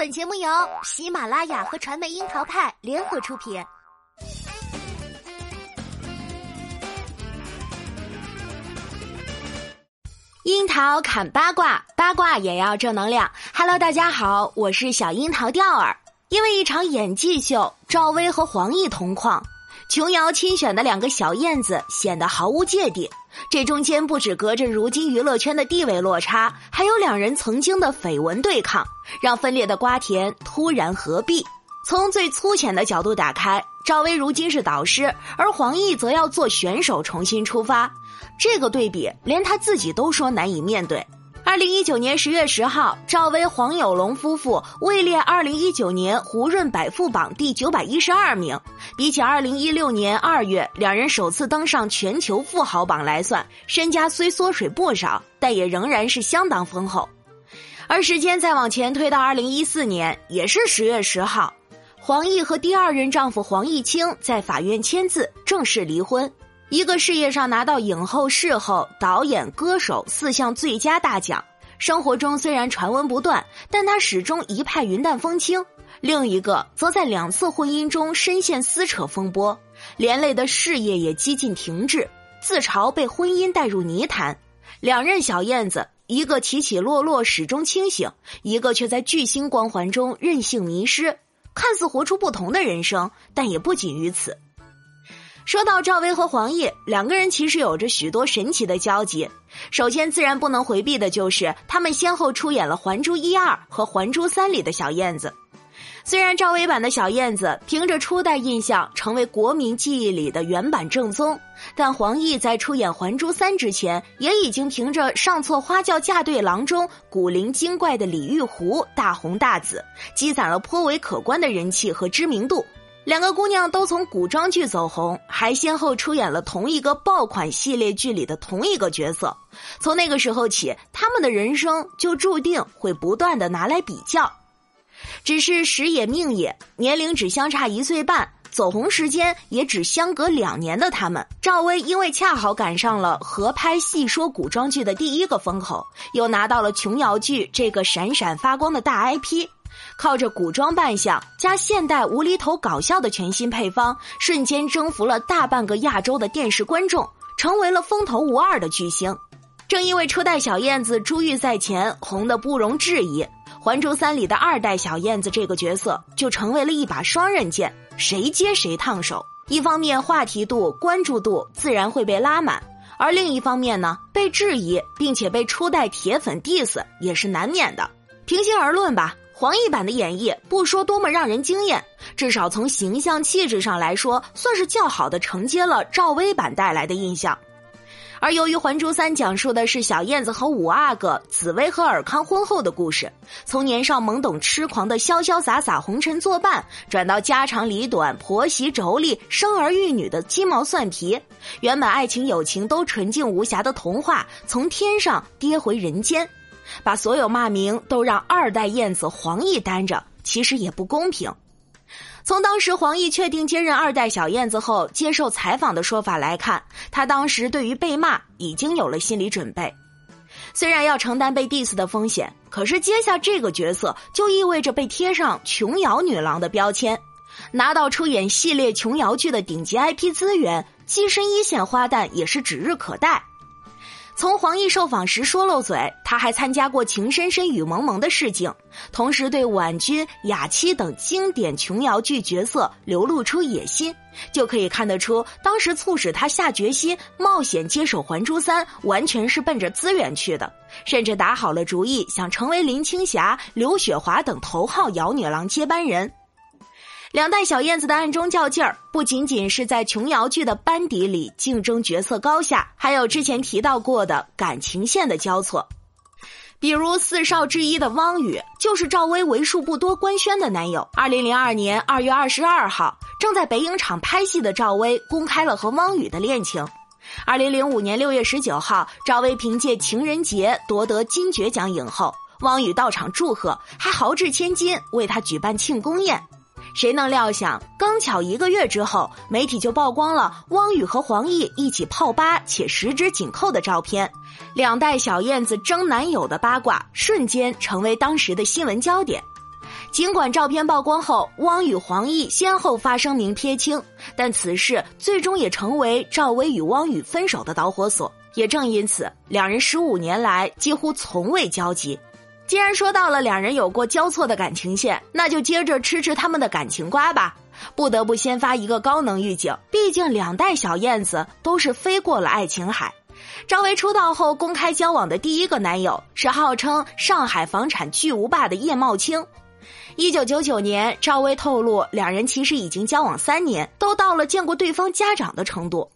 本节目由喜马拉雅和传媒樱桃派联合出品。樱桃砍八卦，八卦也要正能量。Hello，大家好，我是小樱桃钓儿。因为一场演技秀，赵薇和黄奕同框，琼瑶亲选的两个小燕子显得毫无芥蒂。这中间不止隔着如今娱乐圈的地位落差，还有两人曾经的绯闻对抗，让分裂的瓜田突然合璧。从最粗浅的角度打开，赵薇如今是导师，而黄奕则要做选手重新出发。这个对比，连他自己都说难以面对。二零一九年十月十号，赵薇黄有龙夫妇位列二零一九年胡润百富榜第九百一十二名。比起二零一六年二月两人首次登上全球富豪榜来算，身家虽缩水不少，但也仍然是相当丰厚。而时间再往前推到二零一四年，也是十月十号，黄奕和第二任丈夫黄毅清在法院签字正式离婚。一个事业上拿到影后、视后、导演、歌手四项最佳大奖，生活中虽然传闻不断，但他始终一派云淡风轻；另一个则在两次婚姻中深陷撕扯风波，连累的事业也几近停滞，自嘲被婚姻带入泥潭。两任小燕子，一个起起落落始终清醒，一个却在巨星光环中任性迷失，看似活出不同的人生，但也不仅于此。说到赵薇和黄奕两个人，其实有着许多神奇的交集。首先，自然不能回避的就是他们先后出演了《还珠一二》和《还珠三》里的小燕子。虽然赵薇版的小燕子凭着初代印象成为国民记忆里的原版正宗，但黄奕在出演《还珠三》之前，也已经凭着上错花轿嫁对郎中古灵精怪的李玉湖大红大紫，积攒了颇为可观的人气和知名度。两个姑娘都从古装剧走红，还先后出演了同一个爆款系列剧里的同一个角色。从那个时候起，她们的人生就注定会不断的拿来比较。只是时也命也，年龄只相差一岁半，走红时间也只相隔两年的她们，赵薇因为恰好赶上了合拍戏说古装剧的第一个风口，又拿到了琼瑶剧这个闪闪发光的大 IP。靠着古装扮相加现代无厘头搞笑的全新配方，瞬间征服了大半个亚洲的电视观众，成为了风头无二的巨星。正因为初代小燕子珠玉在前，红的不容置疑，《还珠三》里的二代小燕子这个角色就成为了一把双刃剑，谁接谁烫手。一方面话题度、关注度自然会被拉满，而另一方面呢，被质疑并且被初代铁粉 diss 也是难免的。平心而论吧。黄奕版的演绎不说多么让人惊艳，至少从形象气质上来说，算是较好的承接了赵薇版带来的印象。而由于《还珠三》讲述的是小燕子和五阿哥紫薇和尔康婚后的故事，从年少懵懂痴狂的潇潇洒洒红尘作伴，转到家长里短婆媳妯娌生儿育女的鸡毛蒜皮，原本爱情友情都纯净无瑕的童话，从天上跌回人间。把所有骂名都让二代燕子黄奕担着，其实也不公平。从当时黄奕确定接任二代小燕子后接受采访的说法来看，他当时对于被骂已经有了心理准备。虽然要承担被 diss 的风险，可是接下这个角色就意味着被贴上琼瑶女郎的标签，拿到出演系列琼瑶剧的顶级 IP 资源，跻身一线花旦也是指日可待。从黄奕受访时说漏嘴，他还参加过《情深深雨蒙蒙》的试镜，同时对婉君、雅七等经典琼瑶剧角色流露出野心，就可以看得出，当时促使他下决心冒险接手《还珠三》，完全是奔着资源去的，甚至打好了主意，想成为林青霞、刘雪华等头号姚女郎接班人。两代小燕子的暗中较劲儿，不仅仅是在琼瑶剧的班底里竞争角色高下，还有之前提到过的感情线的交错。比如四少之一的汪宇，就是赵薇为数不多官宣的男友。二零零二年二月二十二号，正在北影厂拍戏的赵薇公开了和汪宇的恋情。二零零五年六月十九号，赵薇凭借《情人节》夺得金爵奖影后，汪宇到场祝贺，还豪掷千金为她举办庆功宴。谁能料想，刚巧一个月之后，媒体就曝光了汪雨和黄奕一起泡吧且十指紧扣的照片，两代小燕子争男友的八卦瞬间成为当时的新闻焦点。尽管照片曝光后，汪雨黄奕先后发声明撇清，但此事最终也成为赵薇与汪雨分手的导火索。也正因此，两人十五年来几乎从未交集。既然说到了两人有过交错的感情线，那就接着吃吃他们的感情瓜吧。不得不先发一个高能预警，毕竟两代小燕子都是飞过了爱琴海。赵薇出道后公开交往的第一个男友是号称上海房产巨无霸的叶茂青。一九九九年，赵薇透露两人其实已经交往三年，都到了见过对方家长的程度。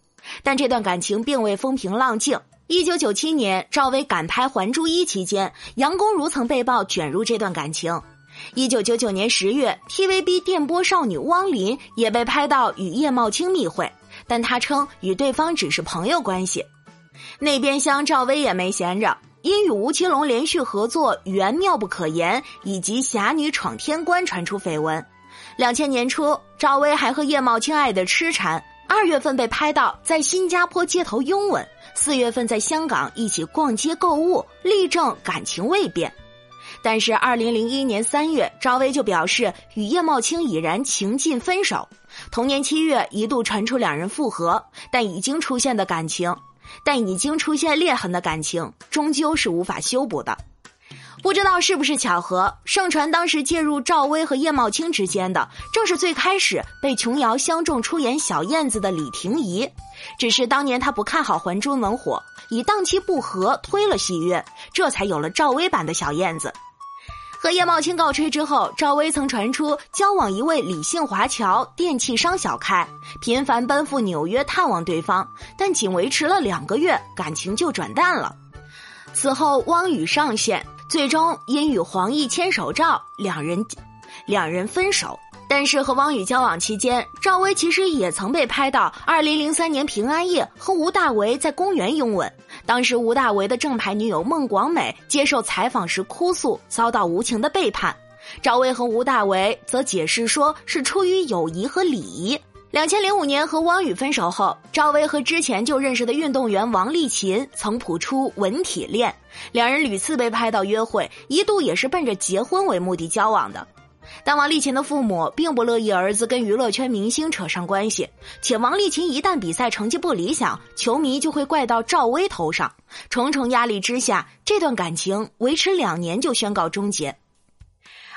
但这段感情并未风平浪静。一九九七年，赵薇赶拍《还珠一》期间，杨恭如曾被曝卷入这段感情。一九九九年十月，TVB 电波少女汪琳也被拍到与叶茂青密会，但她称与对方只是朋友关系。那边厢赵薇也没闲着，因与吴奇隆连续合作《缘妙不可言》以及《侠女闯天关》传出绯闻。两千年初，赵薇还和叶茂青爱得痴缠，二月份被拍到在新加坡街头拥吻，四月份在香港一起逛街购物，力证感情未变。但是，二零零一年三月，赵薇就表示与叶茂青已然情尽分手。同年七月，一度传出两人复合，但已经出现的感情，但已经出现裂痕的感情，终究是无法修补的。不知道是不是巧合，盛传当时介入赵薇和叶茂青之间的，正是最开始被琼瑶相中出演小燕子的李婷宜。只是当年她不看好《还珠》能火，以档期不合推了戏约，这才有了赵薇版的小燕子。和叶茂青告吹之后，赵薇曾传出交往一位李姓华侨电器商小开，频繁奔赴纽约探望对方，但仅维持了两个月，感情就转淡了。此后，汪雨上线，最终因与黄奕牵手照，两人两人分手。但是和汪宇交往期间，赵薇其实也曾被拍到2003年平安夜和吴大维在公园拥吻。当时吴大维的正牌女友孟广美接受采访时哭诉遭到无情的背叛，赵薇和吴大维则解释说是出于友谊和礼仪。两千零五年和汪雨分手后，赵薇和之前就认识的运动员王励勤曾谱出文体恋，两人屡次被拍到约会，一度也是奔着结婚为目的交往的。但王励勤的父母并不乐意儿子跟娱乐圈明星扯上关系，且王励勤一旦比赛成绩不理想，球迷就会怪到赵薇头上。重重压力之下，这段感情维持两年就宣告终结。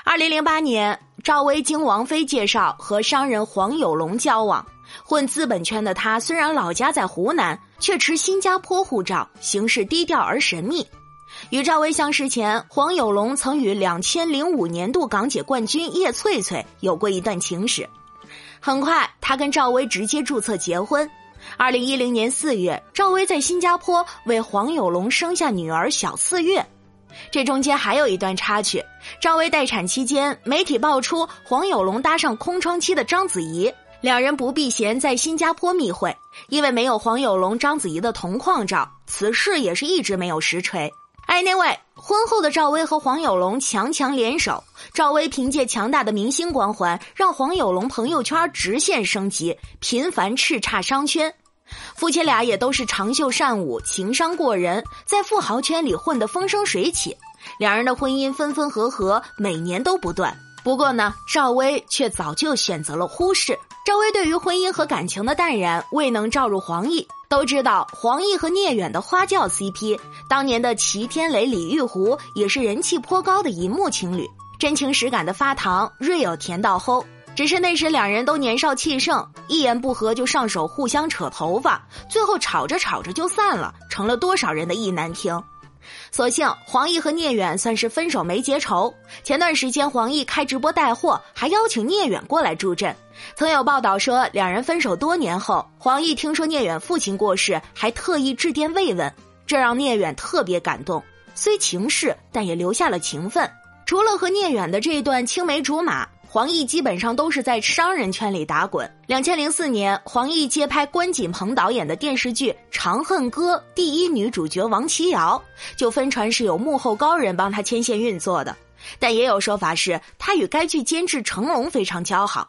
二零零八年，赵薇经王菲介绍和商人黄有龙交往，混资本圈的他虽然老家在湖南，却持新加坡护照，行事低调而神秘。与赵薇相识前，黄有龙曾与两千零五年度港姐冠军叶翠翠有过一段情史。很快，他跟赵薇直接注册结婚。二零一零年四月，赵薇在新加坡为黄有龙生下女儿小四月。这中间还有一段插曲：赵薇待产期间，媒体爆出黄有龙搭上空窗期的章子怡，两人不避嫌在新加坡密会。因为没有黄有龙、章子怡的同框照，此事也是一直没有实锤。Anyway，婚后的赵薇和黄有龙强强联手。赵薇凭借强大的明星光环，让黄有龙朋友圈直线升级，频繁叱咤商圈。夫妻俩也都是长袖善舞，情商过人，在富豪圈里混得风生水起。两人的婚姻分分合合，每年都不断。不过呢，赵薇却早就选择了忽视。赵薇对于婚姻和感情的淡然，未能照入黄奕。都知道黄奕和聂远的花轿 CP，当年的齐天雷、李玉湖也是人气颇高的银幕情侣，真情实感的发糖，real 甜到齁。只是那时两人都年少气盛，一言不合就上手互相扯头发，最后吵着吵着就散了，成了多少人的意难平。所幸黄奕和聂远算是分手没结仇。前段时间黄奕开直播带货，还邀请聂远过来助阵。曾有报道说，两人分手多年后，黄奕听说聂远父亲过世，还特意致电慰问，这让聂远特别感动。虽情事，但也留下了情分。除了和聂远的这一段青梅竹马。黄奕基本上都是在商人圈里打滚。两千零四年，黄奕接拍关锦鹏导演的电视剧《长恨歌》，第一女主角王琦瑶就分传是有幕后高人帮他牵线运作的，但也有说法是他与该剧监制成龙非常交好。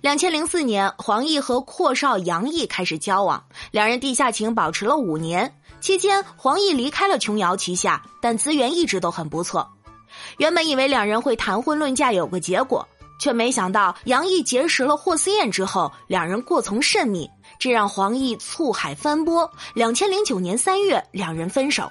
两千零四年，黄奕和阔少杨毅开始交往，两人地下情保持了五年。期间，黄奕离开了琼瑶旗下，但资源一直都很不错。原本以为两人会谈婚论嫁有个结果，却没想到杨毅结识了霍思燕之后，两人过从甚密，这让黄奕醋海翻波。两千零九年三月，两人分手。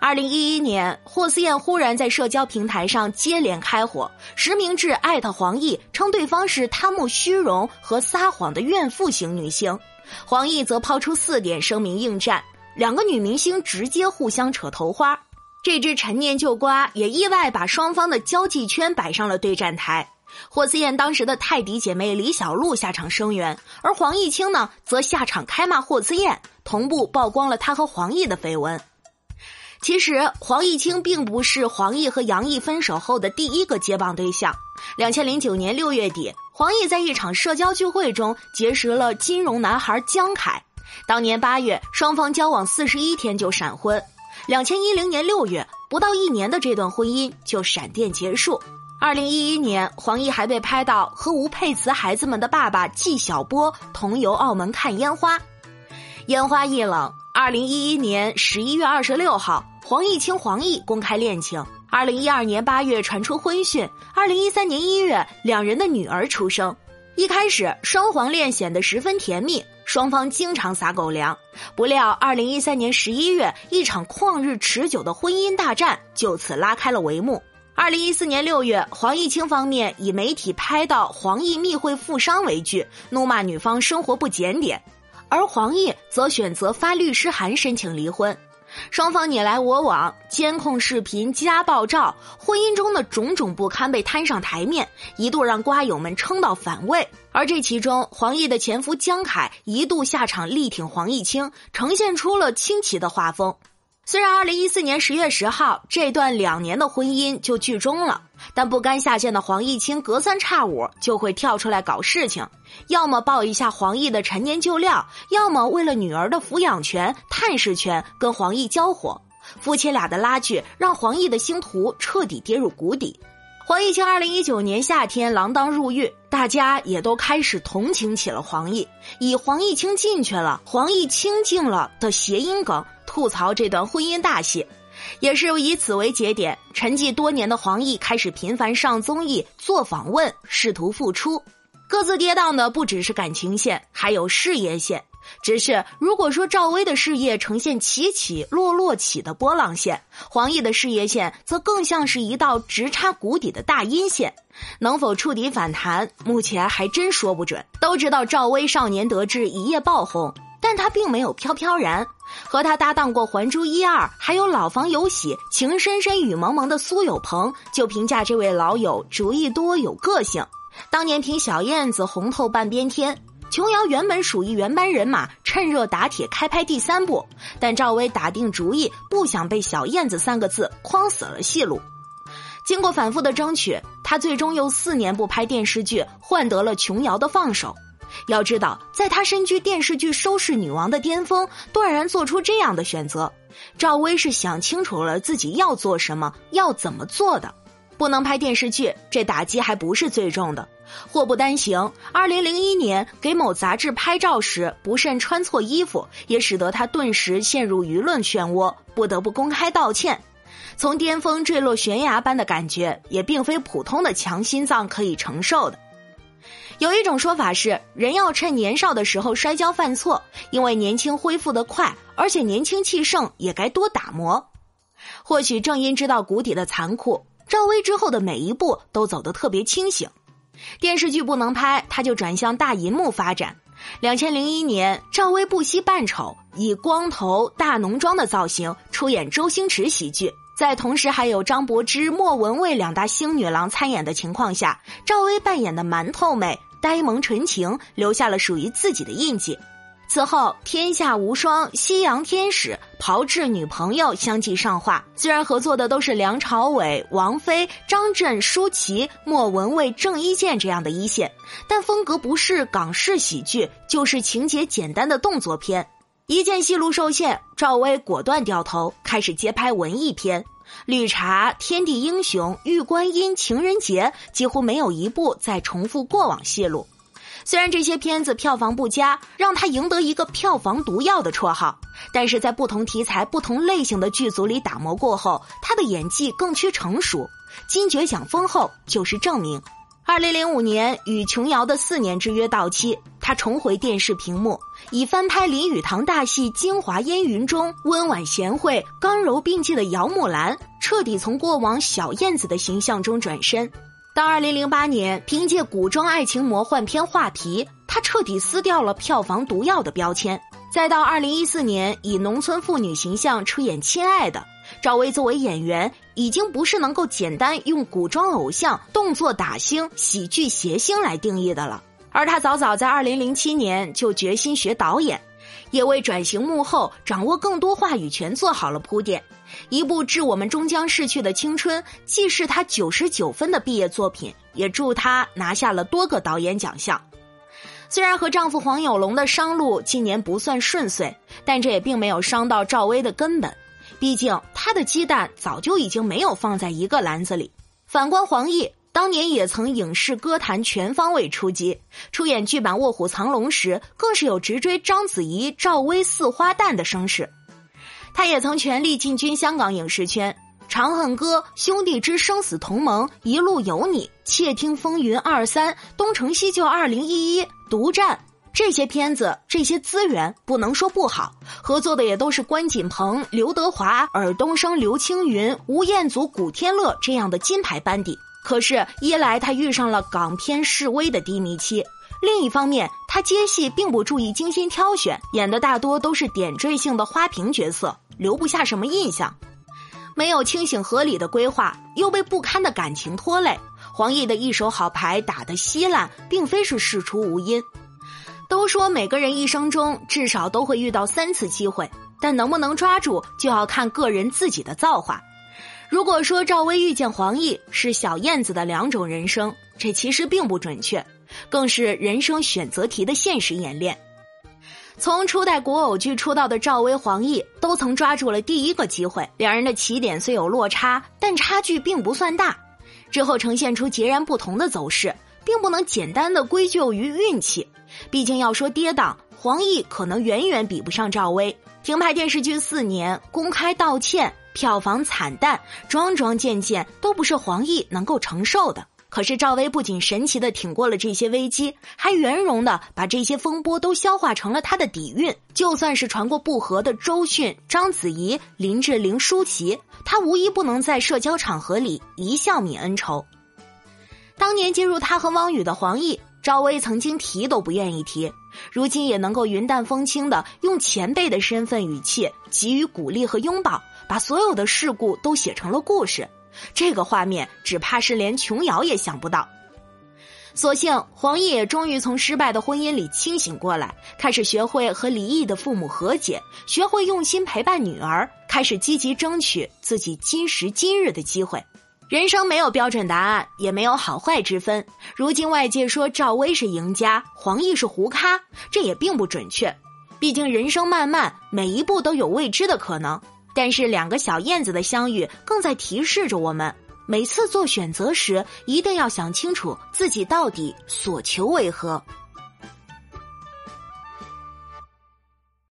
二零一一年，霍思燕忽然在社交平台上接连开火，实名制艾特黄奕，称对方是贪慕虚荣和撒谎的怨妇型女星。黄奕则抛出四点声明应战，两个女明星直接互相扯头花。这只陈年旧瓜也意外把双方的交际圈摆上了对战台。霍思燕当时的泰迪姐妹李小璐下场声援，而黄毅清呢，则下场开骂霍思燕，同步曝光了他和黄奕的绯闻。其实，黄毅清并不是黄奕和杨毅分手后的第一个接棒对象。两千零九年六月底，黄奕在一场社交聚会中结识了金融男孩江凯。当年八月，双方交往四十一天就闪婚。两千一零年六月，不到一年的这段婚姻就闪电结束。二零一一年，黄奕还被拍到和吴佩慈孩子们的爸爸纪晓波同游澳门看烟花。烟花易冷。二零一一年十一月二十六号。黄毅清、黄奕公开恋情。二零一二年八月传出婚讯，二零一三年一月两人的女儿出生。一开始双黄恋显得十分甜蜜，双方经常撒狗粮。不料二零一三年十一月，一场旷日持久的婚姻大战就此拉开了帷幕。二零一四年六月，黄毅清方面以媒体拍到黄奕密会富商为据，怒骂女方生活不检点，而黄奕则选择发律师函申请离婚。双方你来我往，监控视频、家暴照，婚姻中的种种不堪被摊上台面，一度让瓜友们称到反胃。而这其中，黄奕的前夫江凯一度下场力挺黄毅清，呈现出了清奇的画风。虽然二零一四年十月十号这段两年的婚姻就剧终了，但不甘下线的黄毅清隔三差五就会跳出来搞事情，要么爆一下黄奕的陈年旧料，要么为了女儿的抚养权、探视权跟黄奕交火。夫妻俩的拉锯让黄奕的星途彻底跌入谷底。黄毅清二零一九年夏天锒铛入狱，大家也都开始同情起了黄奕，以“黄毅清进去了，黄奕清静了”的谐音梗吐槽这段婚姻大戏，也是以此为节点，沉寂多年的黄奕开始频繁上综艺、做访问，试图复出。各自跌宕的不只是感情线，还有事业线。只是，如果说赵薇的事业呈现起起落落起的波浪线，黄奕的事业线则更像是一道直插谷底的大阴线，能否触底反弹，目前还真说不准。都知道赵薇少年得志，一夜爆红，但她并没有飘飘然。和他搭档过《还珠一二》，还有《老房有喜》《情深深雨蒙蒙》的苏有朋，就评价这位老友主意多有个性。当年凭小燕子红透半边天。琼瑶原本属于原班人马，趁热打铁开拍第三部，但赵薇打定主意不想被“小燕子”三个字框死了戏路。经过反复的争取，她最终又四年不拍电视剧，换得了琼瑶的放手。要知道，在她身居电视剧收视女王的巅峰，断然做出这样的选择，赵薇是想清楚了自己要做什么，要怎么做的。不能拍电视剧，这打击还不是最重的。祸不单行，二零零一年给某杂志拍照时不慎穿错衣服，也使得他顿时陷入舆论漩涡，不得不公开道歉。从巅峰坠落悬崖般的感觉，也并非普通的强心脏可以承受的。有一种说法是，人要趁年少的时候摔跤犯错，因为年轻恢复得快，而且年轻气盛，也该多打磨。或许正因知道谷底的残酷。赵薇之后的每一步都走得特别清醒，电视剧不能拍，她就转向大银幕发展。两千零一年，赵薇不惜扮丑，以光头大浓妆的造型出演周星驰喜剧，在同时还有张柏芝、莫文蔚两大星女郎参演的情况下，赵薇扮演的馒头妹呆萌纯情，留下了属于自己的印记。此后，《天下无双》《西洋天使》《炮制女朋友》相继上画。虽然合作的都是梁朝伟、王菲、张震、舒淇、莫文蔚、郑伊健这样的一线，但风格不是港式喜剧，就是情节简单的动作片。一见戏路受限，赵薇果断掉头，开始接拍文艺片，《绿茶》《天地英雄》《玉观音》《情人节》几乎没有一部再重复过往戏路。虽然这些片子票房不佳，让他赢得一个“票房毒药”的绰号，但是在不同题材、不同类型的剧组里打磨过后，他的演技更趋成熟。金爵奖封后就是证明。二零零五年，与琼瑶的四年之约到期，他重回电视屏幕，以翻拍林语堂大戏《京华烟云》中温婉贤惠、刚柔并济的姚木兰，彻底从过往小燕子的形象中转身。到二零零八年，凭借古装爱情魔幻片《画皮》，他彻底撕掉了票房毒药的标签。再到二零一四年，以农村妇女形象出演《亲爱的》，赵薇作为演员，已经不是能够简单用古装偶像、动作打星、喜剧谐星来定义的了。而她早早在二零零七年就决心学导演。也为转型幕后、掌握更多话语权做好了铺垫。一部《致我们终将逝去的青春》既是他九十九分的毕业作品，也助他拿下了多个导演奖项。虽然和丈夫黄有龙的商路今年不算顺遂，但这也并没有伤到赵薇的根本。毕竟他的鸡蛋早就已经没有放在一个篮子里。反观黄奕。当年也曾影视歌坛全方位出击，出演剧版《卧虎藏龙》时，更是有直追章子怡、赵薇四花旦的声势。他也曾全力进军香港影视圈，《长恨歌》《兄弟之生死同盟》《一路有你》《窃听风云二三》《东成西就二零一一》《独占》这些片子，这些资源不能说不好，合作的也都是关锦鹏、刘德华、尔冬升、刘青云、吴彦祖、古天乐这样的金牌班底。可是，一来他遇上了港片示威的低迷期，另一方面，他接戏并不注意精心挑选，演的大多都是点缀性的花瓶角色，留不下什么印象。没有清醒合理的规划，又被不堪的感情拖累，黄奕的一手好牌打得稀烂，并非是事出无因。都说每个人一生中至少都会遇到三次机会，但能不能抓住，就要看个人自己的造化。如果说赵薇遇见黄奕是小燕子的两种人生，这其实并不准确，更是人生选择题的现实演练。从初代国偶剧出道的赵薇、黄奕都曾抓住了第一个机会，两人的起点虽有落差，但差距并不算大。之后呈现出截然不同的走势，并不能简单的归咎于运气。毕竟要说跌宕，黄奕可能远远比不上赵薇。停拍电视剧四年，公开道歉。票房惨淡，桩桩件件都不是黄奕能够承受的。可是赵薇不仅神奇的挺过了这些危机，还圆融的把这些风波都消化成了她的底蕴。就算是传过不和的周迅、章子怡、林志玲、舒淇，她无一不能在社交场合里一笑泯恩仇。当年接入他和汪宇的黄奕，赵薇曾经提都不愿意提，如今也能够云淡风轻的用前辈的身份语气给予鼓励和拥抱。把所有的事故都写成了故事，这个画面只怕是连琼瑶也想不到。所幸黄奕也终于从失败的婚姻里清醒过来，开始学会和离异的父母和解，学会用心陪伴女儿，开始积极争取自己今时今日的机会。人生没有标准答案，也没有好坏之分。如今外界说赵薇是赢家，黄奕是胡咖，这也并不准确。毕竟人生漫漫，每一步都有未知的可能。但是两个小燕子的相遇，更在提示着我们：每次做选择时，一定要想清楚自己到底所求为何。